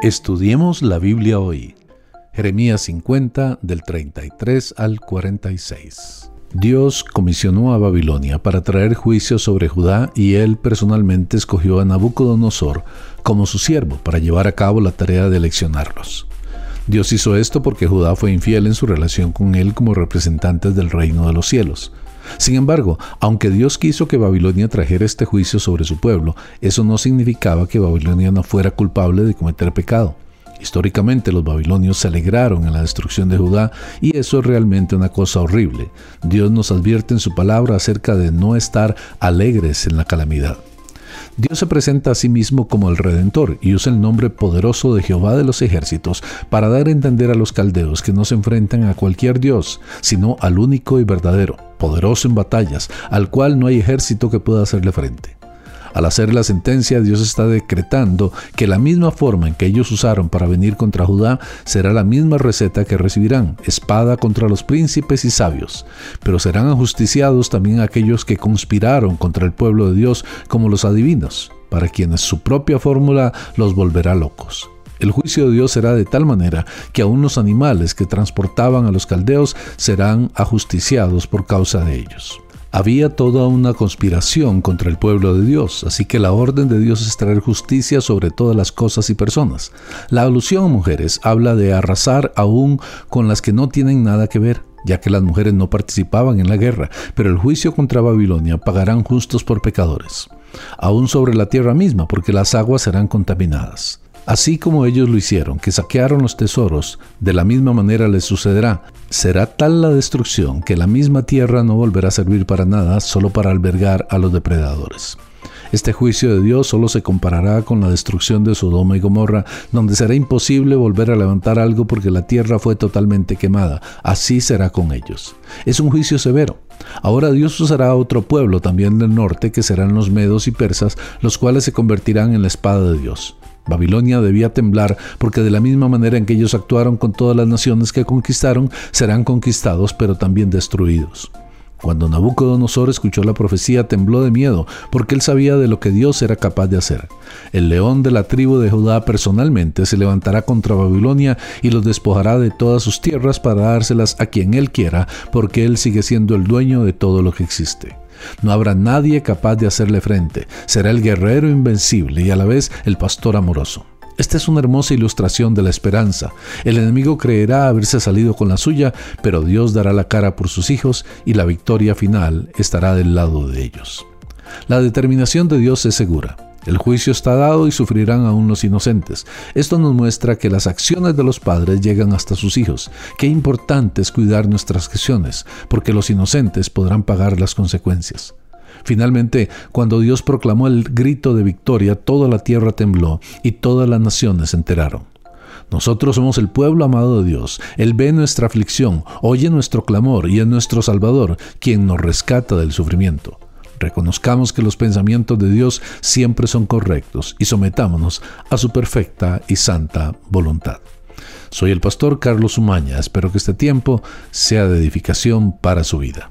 Estudiemos la Biblia hoy. Jeremías 50 del 33 al 46. Dios comisionó a Babilonia para traer juicio sobre Judá y él personalmente escogió a Nabucodonosor como su siervo para llevar a cabo la tarea de eleccionarlos. Dios hizo esto porque Judá fue infiel en su relación con él como representantes del reino de los cielos. Sin embargo, aunque Dios quiso que Babilonia trajera este juicio sobre su pueblo, eso no significaba que Babilonia no fuera culpable de cometer pecado. Históricamente los babilonios se alegraron en la destrucción de Judá y eso es realmente una cosa horrible. Dios nos advierte en su palabra acerca de no estar alegres en la calamidad. Dios se presenta a sí mismo como el Redentor y usa el nombre poderoso de Jehová de los ejércitos para dar a entender a los caldeos que no se enfrentan a cualquier Dios, sino al único y verdadero, poderoso en batallas, al cual no hay ejército que pueda hacerle frente. Al hacer la sentencia, Dios está decretando que la misma forma en que ellos usaron para venir contra Judá será la misma receta que recibirán, espada contra los príncipes y sabios. Pero serán ajusticiados también aquellos que conspiraron contra el pueblo de Dios como los adivinos, para quienes su propia fórmula los volverá locos. El juicio de Dios será de tal manera que aún los animales que transportaban a los caldeos serán ajusticiados por causa de ellos. Había toda una conspiración contra el pueblo de Dios, así que la orden de Dios es traer justicia sobre todas las cosas y personas. La alusión mujeres habla de arrasar aún con las que no tienen nada que ver, ya que las mujeres no participaban en la guerra, pero el juicio contra Babilonia pagarán justos por pecadores. Aún sobre la tierra misma, porque las aguas serán contaminadas. Así como ellos lo hicieron, que saquearon los tesoros, de la misma manera les sucederá. Será tal la destrucción que la misma tierra no volverá a servir para nada, solo para albergar a los depredadores. Este juicio de Dios solo se comparará con la destrucción de Sodoma y Gomorra, donde será imposible volver a levantar algo porque la tierra fue totalmente quemada. Así será con ellos. Es un juicio severo. Ahora Dios usará a otro pueblo también del norte, que serán los medos y persas, los cuales se convertirán en la espada de Dios. Babilonia debía temblar porque de la misma manera en que ellos actuaron con todas las naciones que conquistaron, serán conquistados pero también destruidos. Cuando Nabucodonosor escuchó la profecía tembló de miedo, porque él sabía de lo que Dios era capaz de hacer. El león de la tribu de Judá personalmente se levantará contra Babilonia y los despojará de todas sus tierras para dárselas a quien él quiera, porque él sigue siendo el dueño de todo lo que existe. No habrá nadie capaz de hacerle frente. Será el guerrero invencible y a la vez el pastor amoroso. Esta es una hermosa ilustración de la esperanza. El enemigo creerá haberse salido con la suya, pero Dios dará la cara por sus hijos y la victoria final estará del lado de ellos. La determinación de Dios es segura. El juicio está dado y sufrirán aún los inocentes. Esto nos muestra que las acciones de los padres llegan hasta sus hijos. Qué importante es cuidar nuestras acciones, porque los inocentes podrán pagar las consecuencias. Finalmente, cuando Dios proclamó el grito de victoria, toda la tierra tembló y todas las naciones se enteraron. Nosotros somos el pueblo amado de Dios. Él ve nuestra aflicción, oye nuestro clamor y es nuestro Salvador, quien nos rescata del sufrimiento. Reconozcamos que los pensamientos de Dios siempre son correctos y sometámonos a su perfecta y santa voluntad. Soy el pastor Carlos Umaña. Espero que este tiempo sea de edificación para su vida.